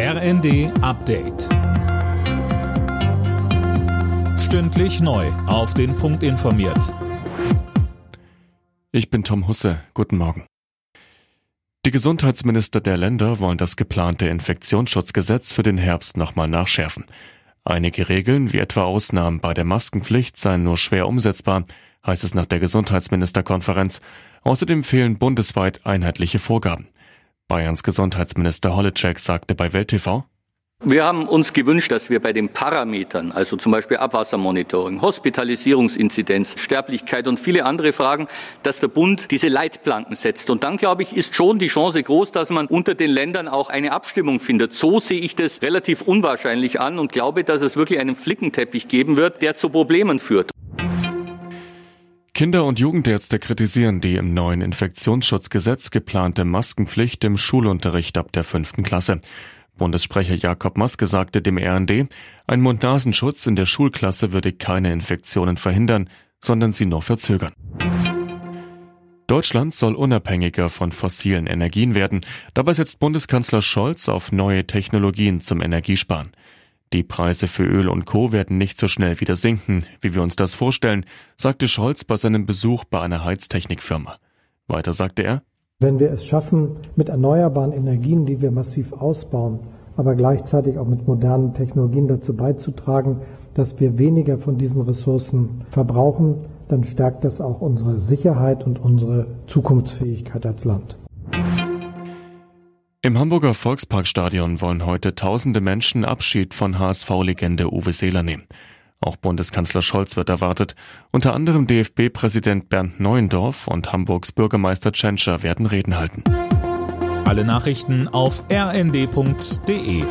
RND Update. Stündlich neu. Auf den Punkt informiert. Ich bin Tom Husse. Guten Morgen. Die Gesundheitsminister der Länder wollen das geplante Infektionsschutzgesetz für den Herbst nochmal nachschärfen. Einige Regeln, wie etwa Ausnahmen bei der Maskenpflicht, seien nur schwer umsetzbar, heißt es nach der Gesundheitsministerkonferenz. Außerdem fehlen bundesweit einheitliche Vorgaben. Bayerns Gesundheitsminister Holleczek sagte bei Welt TV, wir haben uns gewünscht, dass wir bei den Parametern, also zum Beispiel Abwassermonitoring, Hospitalisierungsinzidenz, Sterblichkeit und viele andere Fragen, dass der Bund diese Leitplanken setzt. Und dann, glaube ich, ist schon die Chance groß, dass man unter den Ländern auch eine Abstimmung findet. So sehe ich das relativ unwahrscheinlich an und glaube, dass es wirklich einen Flickenteppich geben wird, der zu Problemen führt. Kinder- und Jugendärzte kritisieren die im neuen Infektionsschutzgesetz geplante Maskenpflicht im Schulunterricht ab der fünften Klasse. Bundessprecher Jakob Maske sagte dem RND, ein Mund-Nasenschutz in der Schulklasse würde keine Infektionen verhindern, sondern sie nur verzögern. Deutschland soll unabhängiger von fossilen Energien werden. Dabei setzt Bundeskanzler Scholz auf neue Technologien zum Energiesparen. Die Preise für Öl und Co. werden nicht so schnell wieder sinken, wie wir uns das vorstellen, sagte Scholz bei seinem Besuch bei einer Heiztechnikfirma. Weiter sagte er, wenn wir es schaffen, mit erneuerbaren Energien, die wir massiv ausbauen, aber gleichzeitig auch mit modernen Technologien dazu beizutragen, dass wir weniger von diesen Ressourcen verbrauchen, dann stärkt das auch unsere Sicherheit und unsere Zukunftsfähigkeit als Land. Im Hamburger Volksparkstadion wollen heute tausende Menschen Abschied von HSV-Legende Uwe Seeler nehmen. Auch Bundeskanzler Scholz wird erwartet. Unter anderem DFB-Präsident Bernd Neuendorf und Hamburgs Bürgermeister Tschentscher werden Reden halten. Alle Nachrichten auf rnd.de